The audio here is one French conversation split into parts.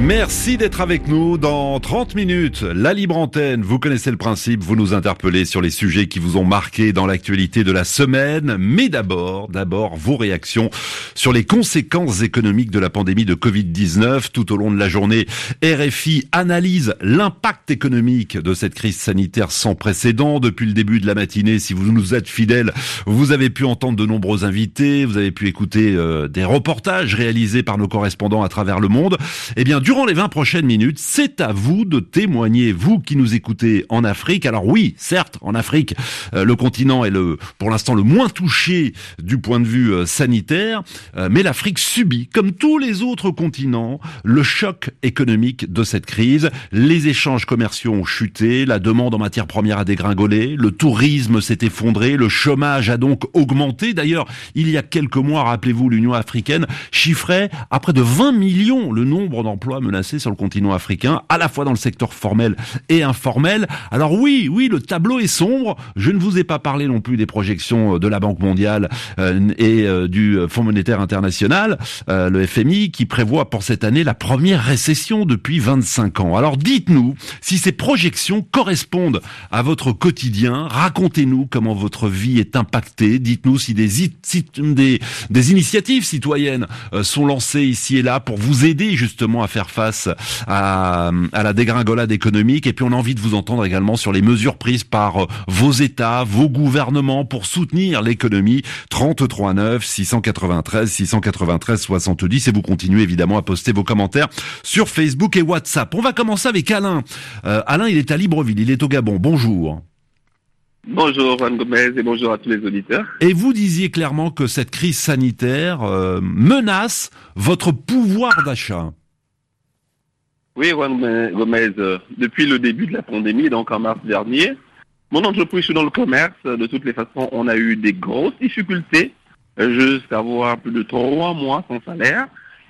Merci d'être avec nous dans 30 minutes. La libre antenne, vous connaissez le principe, vous nous interpellez sur les sujets qui vous ont marqué dans l'actualité de la semaine. Mais d'abord, d'abord, vos réactions sur les conséquences économiques de la pandémie de Covid-19. Tout au long de la journée, RFI analyse l'impact économique de cette crise sanitaire sans précédent. Depuis le début de la matinée, si vous nous êtes fidèles, vous avez pu entendre de nombreux invités, vous avez pu écouter euh, des reportages réalisés par nos correspondants à travers le monde. Eh bien, durant les 20 prochaines minutes, c'est à vous de témoigner, vous qui nous écoutez en Afrique. Alors oui, certes, en Afrique, euh, le continent est le, pour l'instant le moins touché du point de vue euh, sanitaire, euh, mais l'Afrique subit, comme tous les autres continents, le choc économique de cette crise. Les échanges commerciaux ont chuté, la demande en matières premières a dégringolé, le tourisme s'est effondré, le chômage a donc augmenté. D'ailleurs, il y a quelques mois, rappelez-vous, l'Union africaine chiffrait à près de 20 millions le nombre d'emplois menacés sur le continent africain, à la fois dans le secteur formel et informel. Alors oui, oui, le tableau est sombre. Je ne vous ai pas parlé non plus des projections de la Banque mondiale euh, et euh, du Fonds monétaire international, euh, le FMI, qui prévoit pour cette année la première récession depuis 25 ans. Alors dites-nous si ces projections correspondent à votre quotidien. Racontez-nous comment votre vie est impactée. Dites-nous si des, des, des initiatives citoyennes sont lancées ici et là pour vous aider justement à faire face à, la dégringolade économique. Et puis on a envie de vous entendre également sur les mesures prises par vos États, vos gouvernements pour soutenir l'économie. 33 9 693 693 70 et vous continuez évidemment à poster vos commentaires sur Facebook et WhatsApp. On va commencer avec Alain. Euh, Alain, il est à Libreville, il est au Gabon. Bonjour. Bonjour Juan Gomez et bonjour à tous les auditeurs. Et vous disiez clairement que cette crise sanitaire euh, menace votre pouvoir d'achat. Oui, Juan Gomez, euh, depuis le début de la pandémie, donc en mars dernier, mon entreprise, est dans le commerce. De toutes les façons, on a eu des grosses difficultés euh, jusqu'à avoir plus de trois mois sans salaire.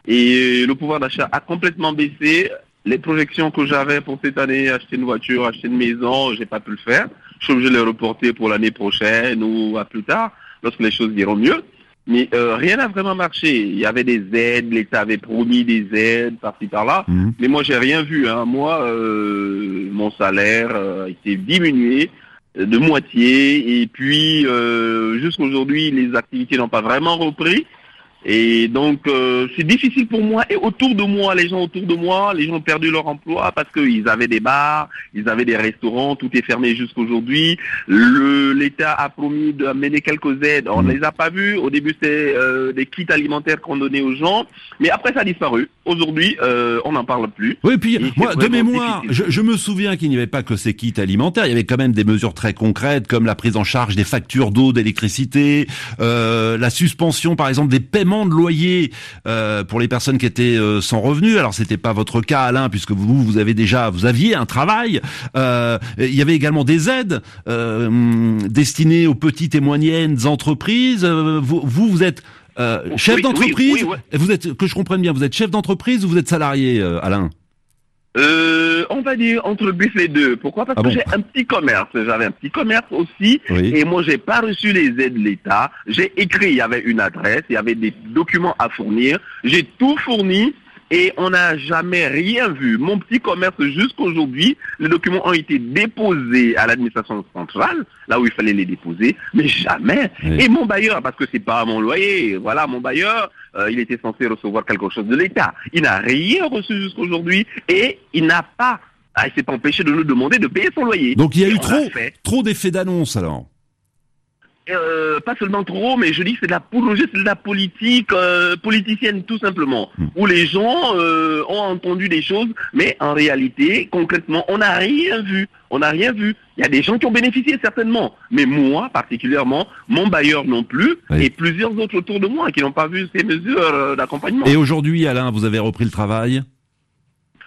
Et le pouvoir d'achat a complètement baissé. Les projections que j'avais pour cette année, acheter une voiture, acheter une maison, j'ai pas pu le faire. Je suis obligé de les reporter pour l'année prochaine ou à plus tard, lorsque les choses iront mieux. Mais euh, rien n'a vraiment marché. Il y avait des aides, l'État avait promis des aides par-ci par-là, mhm. mais moi j'ai rien vu. Hein. Moi, euh, mon salaire euh, été diminué de moitié, et puis jusqu'à aujourd'hui, les activités n'ont pas vraiment repris. Et donc, euh, c'est difficile pour moi. Et autour de moi, les gens autour de moi, les gens ont perdu leur emploi parce qu'ils avaient des bars, ils avaient des restaurants, tout est fermé jusqu'aujourd'hui. L'État a promis d'amener quelques aides. On ne mmh. les a pas vus. Au début, c'était euh, des kits alimentaires qu'on donnait aux gens. Mais après, ça a disparu. Aujourd'hui, euh, on n'en parle plus. Oui, puis moi, de mémoire, je, je, me souviens qu'il n'y avait pas que ces kits alimentaires. Il y avait quand même des mesures très concrètes comme la prise en charge des factures d'eau, d'électricité, euh, la suspension, par exemple, des paiements de loyer euh, pour les personnes qui étaient euh, sans revenus. Alors c'était pas votre cas, Alain, puisque vous vous avez déjà vous aviez un travail. Euh, il y avait également des aides destinées aux petites et moyennes entreprises. vous vous, êtes chef d'entreprise. Vous êtes que je comprenne bien. Vous êtes chef d'entreprise ou vous êtes salarié, Alain? Euh, on va dire entre les deux. Pourquoi? Parce ah que j'ai un petit commerce. J'avais un petit commerce aussi. Et moi, j'ai pas reçu les aides de l'État. J'ai écrit, il y avait une adresse, il y avait des documents à fournir. J'ai tout fourni et on n'a jamais rien vu. Mon petit commerce jusqu'aujourd'hui, les documents ont été déposés à l'administration centrale, là où il fallait les déposer, mais jamais. Et mon bailleur, parce que c'est pas mon loyer, voilà, mon bailleur, euh, il était censé recevoir quelque chose de l'État. Il n'a rien reçu jusqu'aujourd'hui et il n'a pas, ah, il s'est pas empêché de nous demander de payer son loyer. Donc il y a eu trop, trop d'effets d'annonce alors. Euh, pas seulement trop, mais je dis que c'est de la politique, c'est de la politique euh, politicienne tout simplement, hmm. où les gens euh, ont entendu des choses, mais en réalité, concrètement, on n'a rien vu. On n'a rien vu. Il y a des gens qui ont bénéficié certainement, mais moi particulièrement, mon bailleur non plus, et plusieurs autres autour de moi qui n'ont pas vu ces mesures d'accompagnement. Et aujourd'hui, Alain, vous avez repris le travail?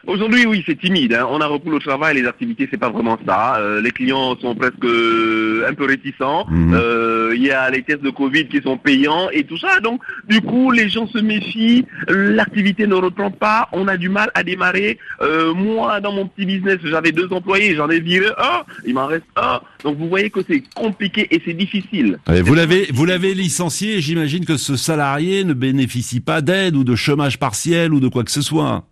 Aujourd'hui, oui, c'est timide. Hein. On a repris le travail, les activités, c'est pas vraiment ça. Euh, les clients sont presque euh, un peu réticents. Mhm. Euh, Il y a les tests de Covid qui sont payants et tout ça. Donc, du coup, les gens se méfient. L'activité ne reprend pas. On a du mal à démarrer. Euh, moi, dans mon petit business, j'avais deux employés. J'en ai viré un. Il m'en reste un. Donc, vous voyez que c'est compliqué et c'est difficile. Vous l'avez, vous l'avez licencié. J'imagine que ce salarié ne bénéficie pas d'aide ou de chômage partiel ou de quoi que ce soit.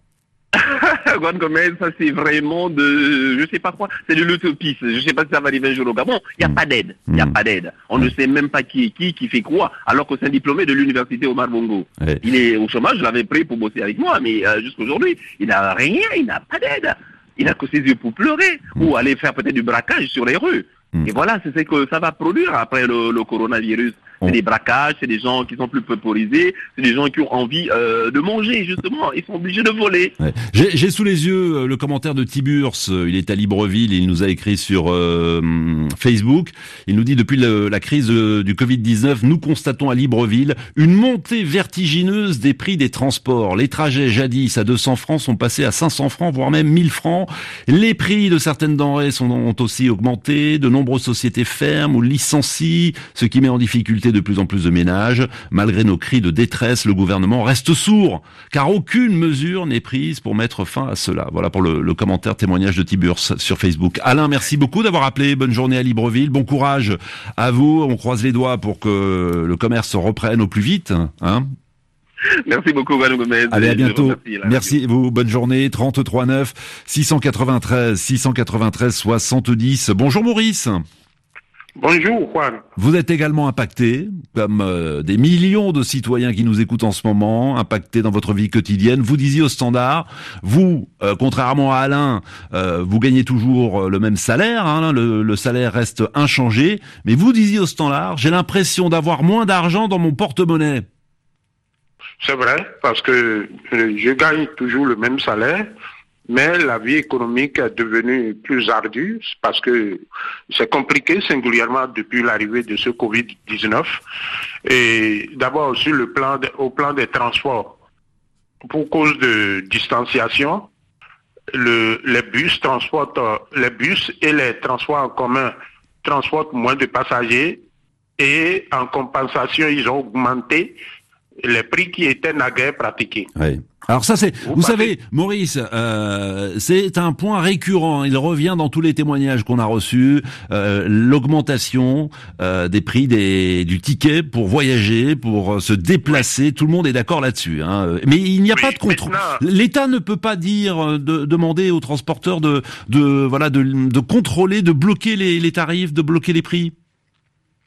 Juan Gomez, ça c'est vraiment de, je sais pas quoi, c'est de l'utopisme. Je sais pas si ça va arriver un jour au Gabon. Il n'y a pas d'aide. Il n'y a Mm. pas d'aide. On ne sait même pas qui est qui, qui fait quoi, alors que c'est un diplômé de l'université Omar Bongo. Ouais. Il est au chômage, je l'avais pris pour bosser avec moi, mais euh, jusqu'aujourd'hui, il n'a rien, il n'a pas d'aide. Il n'a que ses yeux pour pleurer ou aller faire peut-être du braquage sur les rues. Mm. Et voilà, c'est ce que ça va produire après le, le coronavirus. C'est des braquages, c'est des gens qui sont plus pauperisés, c'est des gens qui ont envie euh, de manger, justement. Ils sont obligés de voler. Ouais. J'ai sous les yeux euh, le commentaire de Tiburce. Il est à Libreville. Il nous a écrit sur euh, Facebook. Il nous dit depuis le- la crise euh, du Covid-19, nous constatons à Libreville une montée vertigineuse des prix des transports. Les trajets jadis à 200 francs sont passés à 500 francs, voire même 1000 francs. Les prix de certaines denrées sont, ont aussi augmenté. De nombreuses sociétés ferment ou licencient, ce qui met en difficulté de plus en plus de ménages. Malgré nos cris de détresse, le gouvernement reste sourd, car aucune mesure n'est prise pour mettre fin à cela. Voilà pour le, le commentaire témoignage de Tiburce sur Facebook. Alain, merci beaucoup d'avoir appelé. Bonne journée à Libreville. Bon courage à vous. On croise les doigts pour que le commerce reprenne au plus vite. Hein Merci beaucoup, Juan Gomez. Allez, à bientôt. remercie la Merci vous. Bonne journée. 33 9 693 693 70. Bonjour Maurice. Bonjour Juan. Vous êtes également impacté, comme euh, des millions de citoyens qui nous écoutent en ce moment, impacté dans votre vie quotidienne. Vous disiez au standard, vous, euh, contrairement à Alain, euh, vous gagnez toujours euh, le même salaire, hein, le, le salaire reste inchangé, mais vous disiez au standard, j'ai l'impression d'avoir moins d'argent dans mon porte-monnaie. C'est vrai, parce que euh, je gagne toujours le même salaire, mais la vie économique est devenue plus ardue parce que c'est compliqué, singulièrement depuis l'arrivée de ce Covid-19. Et d'abord sur le plan au plan des transports. Pour cause de distanciation, le, les bus transportent, les bus et les transports en commun transportent moins de passagers et en compensation, ils ont augmenté les prix qui étaient naguère pratiqués. Oui. Alors ça c'est, vous, Vous savez, Maurice, euh, c'est un point récurrent. Il revient dans tous les témoignages qu'on a reçus. euh, L'augmentation euh, des prix des, du ticket pour voyager, pour euh, se déplacer. Tout le monde est d'accord là-dessus. Hein. Mais il n'y a Oui, pas de contrôle. L'État ne peut pas dire, euh, de, demander aux transporteurs de, de voilà, de, de contrôler, de bloquer les, les tarifs, de bloquer les prix.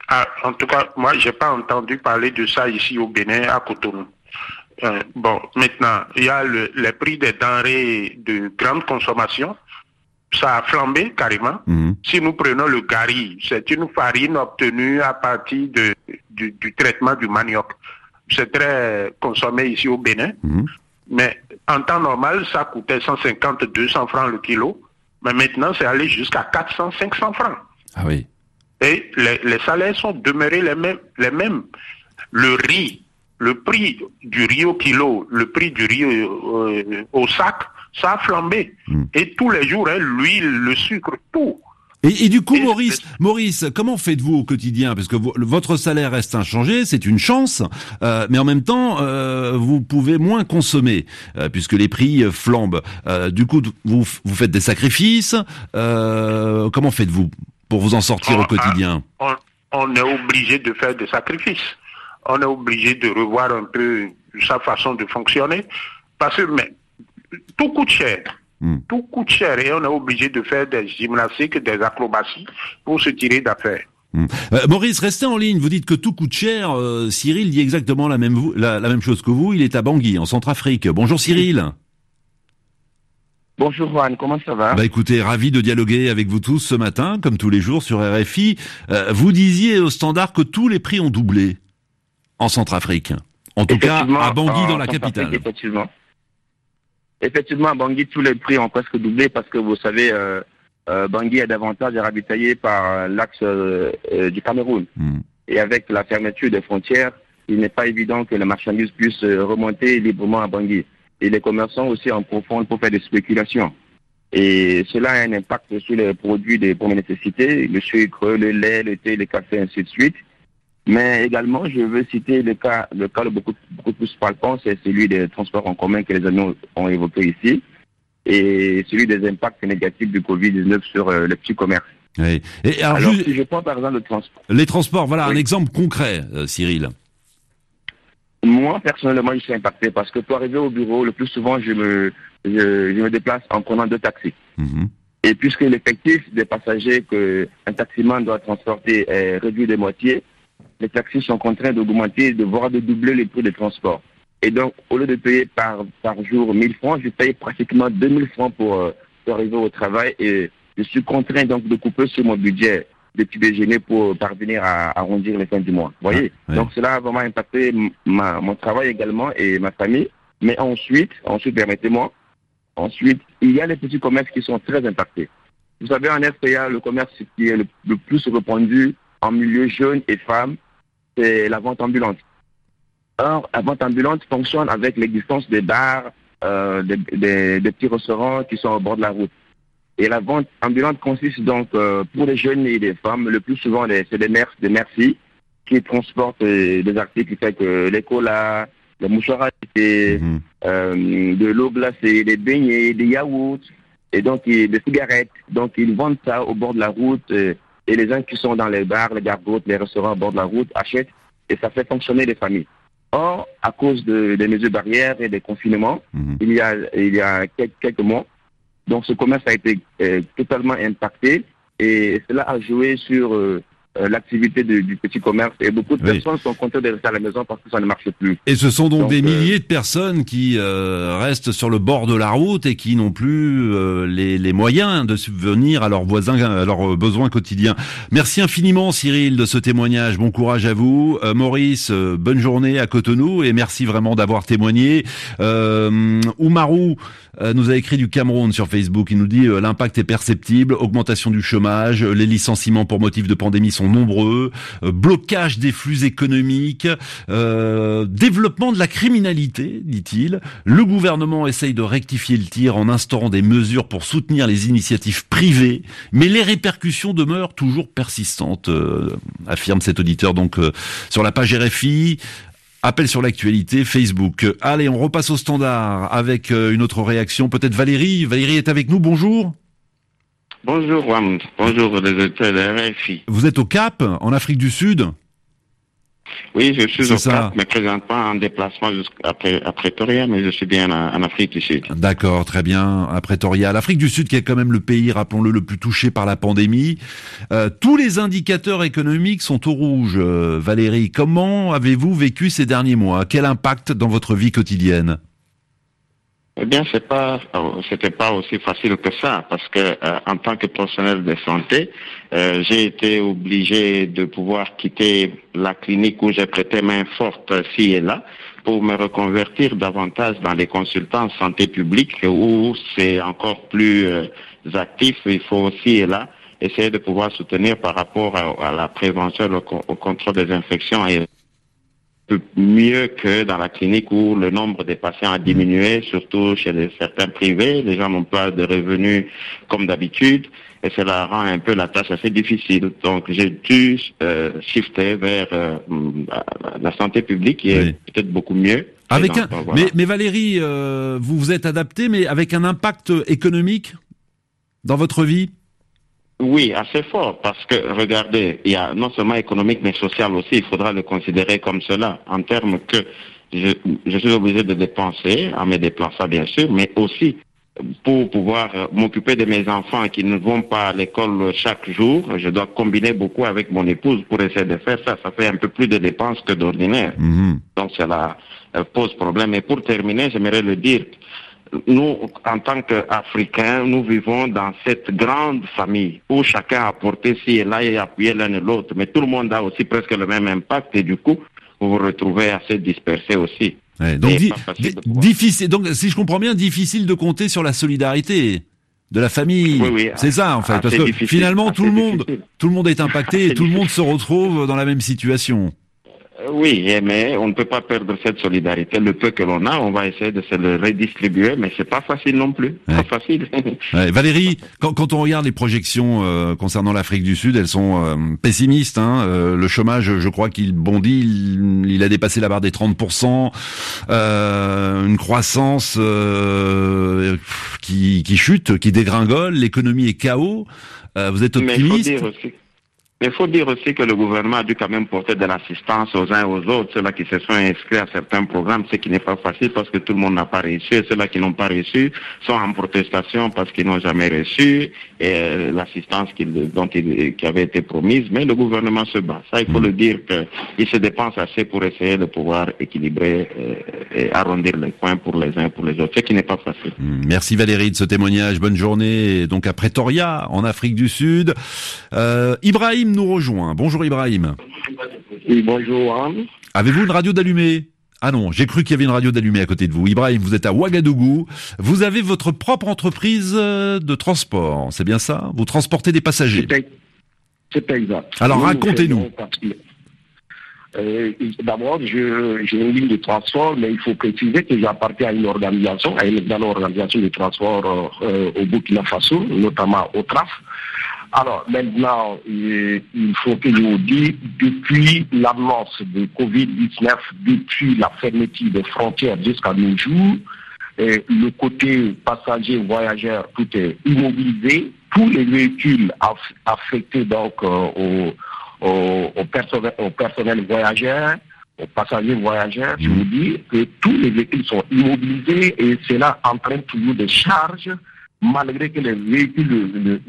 Ah, en tout cas, moi, j'ai pas entendu parler de ça ici au Bénin, à Cotonou. Euh, bon, maintenant, il y a le, les prix des denrées de grande consommation. Ça a flambé carrément. Mhm. Si nous prenons le gari, c'est une farine obtenue à partir de, du, du traitement du manioc. C'est très consommé ici au Bénin. Mhm. Mais en temps normal, ça coûtait 150, 200 francs le kilo. Mais maintenant, c'est allé jusqu'à 400, 500 francs. Ah oui. Et les, les salaires sont demeurés les mêmes, les mêmes. Le riz, le prix du riz au kilo, le prix du riz euh, euh, au sac, ça a flambé. Mm. Et tous les jours, hein, l'huile, le sucre, tout. Et, et du coup, Maurice, Maurice, comment faites-vous au quotidien? Parce que vo- votre salaire reste inchangé, c'est une chance, euh, mais en même temps, euh, vous pouvez moins consommer euh, puisque les prix flambent. Du coup, vous, vous faites des sacrifices. Comment faites-vous? Pour vous en sortir Ah, au quotidien On, on est obligé de faire des sacrifices. On est obligé de revoir un peu sa façon de fonctionner. Parce que mais, tout coûte cher. Mm. Tout coûte cher et on est obligé de faire des gymnastiques, des acrobaties pour se tirer d'affaires. Hmm. Euh, Maurice, restez en ligne. Vous dites que tout coûte cher. Euh, Cyril dit exactement la même, la même chose que vous. Il est à Bangui, en Centrafrique. Bonjour Cyril. Bonjour Juan, comment ça va? Bah écoutez, ravi de dialoguer avec vous tous ce matin, comme tous les jours sur RFI. Euh, vous disiez au standard que tous les prix ont doublé en Centrafrique. En tout cas, à Bangui, dans la capitale. Effectivement. Effectivement, à Bangui, tous les prix ont presque doublé parce que vous savez, euh, euh, Bangui est davantage ravitaillé par euh, l'axe euh, euh, du Cameroun. Hmm. Et avec la fermeture des frontières, il n'est pas évident que les marchandises puissent remonter librement à Bangui. Et les commerçants aussi en profitent pour faire des spéculations. Et cela a un impact sur les produits de première nécessité, le sucre, le lait, le thé, le café, ainsi de suite. Mais également, je veux citer le cas, le cas le beaucoup, beaucoup plus palpant, c'est celui des transports en commun que les amis ont évoqué ici, et celui des impacts négatifs du Covid-19 sur euh, le petit commerce. Oui. Et alors, si je prends par exemple le transport. les transports, voilà un exemple concret, euh, Cyril. Moi, personnellement, je suis impacté parce que pour arriver au bureau, le plus souvent, je me, je, je me déplace en prenant deux taxis. Mhm. Et puisque l'effectif des passagers que un taximan doit transporter est réduit de moitié, les taxis sont contraints d'augmenter, de voire de doubler les prix de transport. Et donc, au lieu de payer par, par jour 1000 francs, je paye pratiquement 2000 francs pour, euh, pour arriver au travail et je suis contraint donc de couper sur mon budget de petit déjeuner pour parvenir à arrondir les fins du mois. Vous voyez Ah. Donc, cela a vraiment impacté ma, mon travail également et ma famille. Mais ensuite, ensuite, permettez-moi, ensuite, il y a les petits commerces qui sont très impactés. Vous savez, en SPA, le commerce qui est le, le plus répandu en milieu jeune et femme, c'est la vente ambulante. Or, la vente ambulante fonctionne avec l'existence des bars, euh, des, des- des petits restaurants qui sont au bord de la route. Et la vente ambulante consiste donc, euh, pour les jeunes et les femmes, le plus souvent, c'est des mères, des merci qui transportent euh, des articles tels que les colas, les mouchoirs à Mhm. euh, de l'eau glacée, des beignets, des yaourts, et donc et des cigarettes. Donc ils vendent ça au bord de la route euh, et les gens qui sont dans les bars, les gargotes, les restaurants au bord de la route achètent et ça fait fonctionner les familles. Or, à cause de- des mesures barrières et des confinements, Mhm. il y a, il y a quelques, quelques mois, donc ce commerce a été euh, totalement impacté et cela a joué sur euh, euh, l'activité du petit commerce et beaucoup de Oui. personnes sont contentes de rester à la maison parce que ça ne marche plus. Et ce sont donc, Donc, des euh, milliers de personnes qui euh, restent sur le bord de la route et qui n'ont plus euh, les, les moyens de subvenir à leurs voisins, à leurs besoins quotidiens. Merci infiniment Cyril de ce témoignage. Bon courage à vous. Euh, Maurice, euh, bonne journée à Cotonou et merci vraiment d'avoir témoigné. Euh, Oumarou euh, nous a écrit du Cameroun sur Facebook. Il nous dit euh, l'impact est perceptible, augmentation du chômage, les licenciements pour motif de pandémie sont nombreux, euh, blocage des flux économiques, euh, développement de la criminalité, dit-il. Le gouvernement essaye de rectifier le tir en instaurant des mesures pour soutenir les initiatives privées, mais les répercussions demeurent toujours persistantes, euh, affirme cet auditeur donc euh, sur la page RFI. Appel sur l'actualité, Facebook. Allez, on repasse au standard avec euh, une autre réaction. Peut-être Valérie. Valérie est avec nous. Bonjour. Bonjour, Wam. Bonjour, les auditeurs de RFI. Vous êtes au Cap, en Afrique du Sud. Oui, je suis au. Cap, mais présentement en déplacement à Pretoria, mais je suis bien en, en Afrique du Sud. D'accord, très bien. À Pretoria, l'Afrique du Sud qui est quand même le pays, rappelons-le, le plus touché par la pandémie. Euh, tous les indicateurs économiques sont au rouge. Euh, Valérie, comment avez-vous vécu ces derniers mois? Quel impact dans votre vie quotidienne? Eh bien, c'est pas, c'était pas aussi facile que ça, parce que euh, en tant que professionnel de santé, euh, j'ai été obligé de pouvoir quitter la clinique où j'ai prêté main forte ci et là pour me reconvertir davantage dans les consultants santé publique où c'est encore plus euh, actif. Il faut aussi et là essayer de pouvoir soutenir par rapport à, la prévention, au contrôle des infections et peu mieux que dans la clinique où le nombre de patients a diminué, surtout chez les- certains privés. Les gens n'ont pas de revenus comme d'habitude et cela rend un peu la tâche assez difficile. Donc j'ai dû euh, shifter vers euh, la- santé publique qui est peut-être beaucoup mieux. Avec un, voilà. mais, mais Valérie, euh, vous vous êtes adapté, mais avec un impact économique dans votre vie? Oui, assez fort, parce que regardez, il y a non seulement économique mais social aussi, il faudra le considérer comme cela, en termes que je, je suis obligé de dépenser en me déplaçant bien sûr, mais aussi pour pouvoir euh, m'occuper de mes enfants qui ne vont pas à l'école chaque jour, je dois combiner beaucoup avec mon épouse pour essayer de faire ça. Ça fait un peu plus de dépenses que d'ordinaire. Mhm. Donc cela euh, pose problème. Et pour terminer, j'aimerais le dire, nous, en tant qu'Africains, nous vivons dans cette grande famille où chacun a apporté ci et là et appuyé l'un et l'autre. Mais tout le monde a aussi presque le même impact et du coup, vous vous retrouvez assez dispersés aussi. Ouais, donc, di- difficile. Donc, si je comprends bien, difficile de compter sur la solidarité de la famille. Oui, oui, c'est ça en fait, parce que finalement tout le monde, difficile. tout le monde est impacté et tout le monde se retrouve dans la même situation. Euh, oui, mais on ne peut pas perdre cette solidarité. Le peu que l'on a, on va essayer de se le redistribuer, mais c'est pas facile non plus. Pas facile. Valérie, quand, on regarde les projections euh, concernant l'Afrique du Sud, elles sont euh, pessimistes. Hein. Euh, le chômage, je crois qu'il bondit, il, a dépassé la barre des 30%. une croissance qui, qui chute, qui dégringole. L'économie est chaos. vous êtes optimiste mais il faut dire aussi que le gouvernement a dû quand même porter de l'assistance aux uns et aux autres, ceux-là qui se sont inscrits à certains programmes, ce qui n'est pas facile parce que tout le monde n'a pas reçu, et ceux-là qui n'ont pas reçu sont en protestation parce qu'ils n'ont jamais reçu euh, l'assistance qui, dont qui avait été promise, mais le gouvernement se bat. Ça, il faut le dire qu'il se dépense assez pour essayer de pouvoir équilibrer euh, et arrondir les points pour les uns et pour les autres, ce qui n'est pas facile. Hmm. Merci Valérie de ce témoignage. Bonne journée. Donc à Pretoria, en Afrique du Sud. Euh, Ibrahim nous rejoint. Bonjour Ibrahim. Oui, bonjour. Avez-vous une radio d'allumée? Ah non, j'ai cru qu'il y avait une radio d'allumée à côté de vous. Ibrahim, vous êtes à Ouagadougou. Vous avez votre propre entreprise euh, de transport, c'est bien ça? Vous transportez des passagers C'est exact. Alors racontez-nous. Euh, d'abord, j'ai une ligne de transport, mais il faut préciser que j'appartiens à une organisation, à une organisation de transport euh, au Burkina Faso, notamment au TRAF. Alors maintenant, il faut que je vous dise, depuis l'annonce de Covid-19, depuis la fermeture des frontières jusqu'à nos jours, le côté passager, voyageur, tout est immobilisé. Tous les véhicules affectés donc euh, au, personnel, au personnel voyageur, aux passagers voyageurs, je vous dis que tous les véhicules sont immobilisés et cela entraîne toujours des charges malgré que les véhicules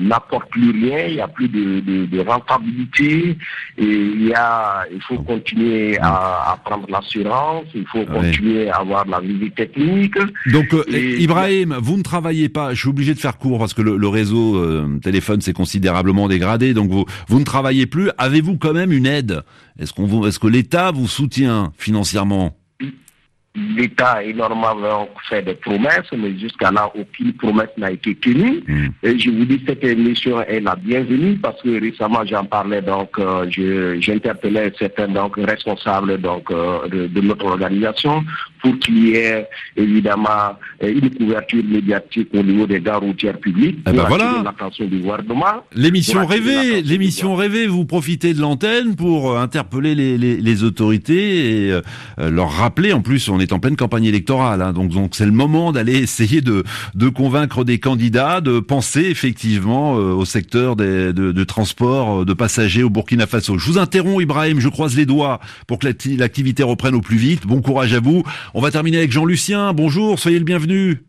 n'apportent plus rien, il n'y a plus de, rentabilité, et il, y a, il faut continuer à, prendre l'assurance, il faut continuer à avoir la visite technique. Donc, euh, Ibrahim, vous ne travaillez pas, je suis obligé de faire court parce que le, réseau euh, téléphone s'est considérablement dégradé, donc vous, vous ne travaillez plus. Avez-vous quand même une aide? Est-ce qu'on est-ce que l'État vous soutient financièrement? l'État énormément fait des promesses, mais jusqu'à là, aucune promesse n'a été tenue. Hmm. Et je vous dis, cette émission est la bienvenue parce que récemment, j'en parlais, donc, euh, j'interpellais certains donc, responsables donc, euh, de, notre organisation pour qu'il y ait évidemment une couverture médiatique au niveau des gares routières publiques eh ben voilà. l'attention du gouvernement. L'émission rêvée, l'émission rêvée, vous profitez de l'antenne pour euh, interpeller les, les, les autorités et euh, leur rappeler, en plus on est en pleine campagne électorale, hein, donc donc c'est le moment d'aller essayer de, de convaincre des candidats de penser effectivement euh, au secteur des, de, de transport de passagers au Burkina Faso. Je vous interromps Ibrahim, je croise les doigts pour que l'activité reprenne au plus vite. Bon courage à vous. On va terminer avec Jean-Lucien. Bonjour, soyez le bienvenu.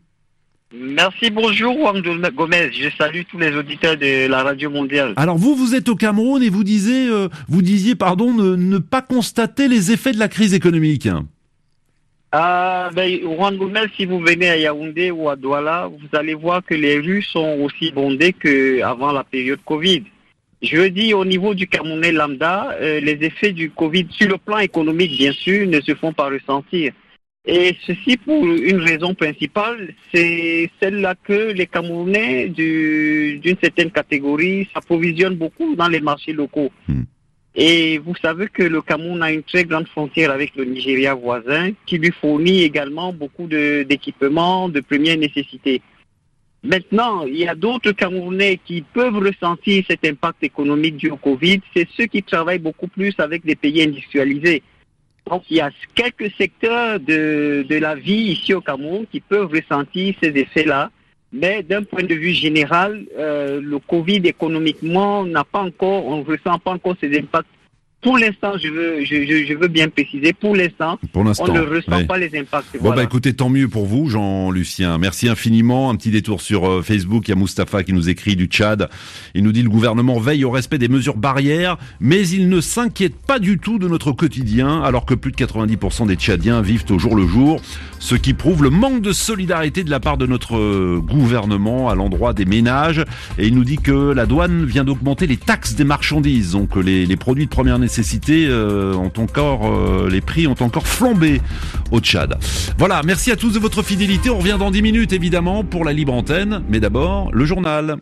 Merci, bonjour Juan Gomez. Je salue tous les auditeurs de la radio mondiale. Alors vous, vous êtes au Cameroun et vous disiez, euh, vous disiez, pardon, ne, pas constater les effets de la crise économique. Ah, ben, Gomez, si vous venez à Yaoundé ou à Douala, vous allez voir que les rues sont aussi bondées qu'avant la période Covid. Je dis au niveau du Camerounais lambda, euh, les effets du Covid sur le plan économique, bien sûr, ne se font pas ressentir. Et ceci pour une raison principale, c'est celle-là que les Camerounais d'une certaine catégorie s'approvisionnent beaucoup dans les marchés locaux. Hmm. Et vous savez que le Cameroun a une très grande frontière avec le Nigeria voisin qui lui fournit également beaucoup d'équipements de, première nécessité. Maintenant, il y a d'autres Camerounais qui peuvent ressentir cet impact économique du Covid. C'est ceux qui travaillent beaucoup plus avec des pays industrialisés. Donc il y a quelques secteurs de, de la vie ici au Cameroun qui peuvent ressentir ces effets-là. Mais d'un point de vue général, euh, le Covid économiquement n'a pas encore, on ne ressent pas encore ces impacts pour l'instant, je veux, je, veux bien préciser, pour l'instant, on ne ressent pas les impacts. Bon, bah écoutez, tant mieux pour vous, Jean-Lucien. Merci infiniment. Un petit détour sur euh, Facebook. Il y a Mustapha qui nous écrit du Tchad. Il nous dit le gouvernement veille au respect des mesures barrières, mais il ne s'inquiète pas du tout de notre quotidien, alors que plus de 90% des Tchadiens vivent au jour le jour, ce qui prouve le manque de solidarité de la part de notre euh, gouvernement à l'endroit des ménages. Et il nous dit que la douane vient d'augmenter les taxes des marchandises, donc les, les produits de première nécessité nécessité euh, ont encore euh, les prix ont encore flambé au Tchad. Voilà, merci à tous de votre fidélité. On revient dans 10 minutes évidemment pour la libre antenne, mais d'abord le journal.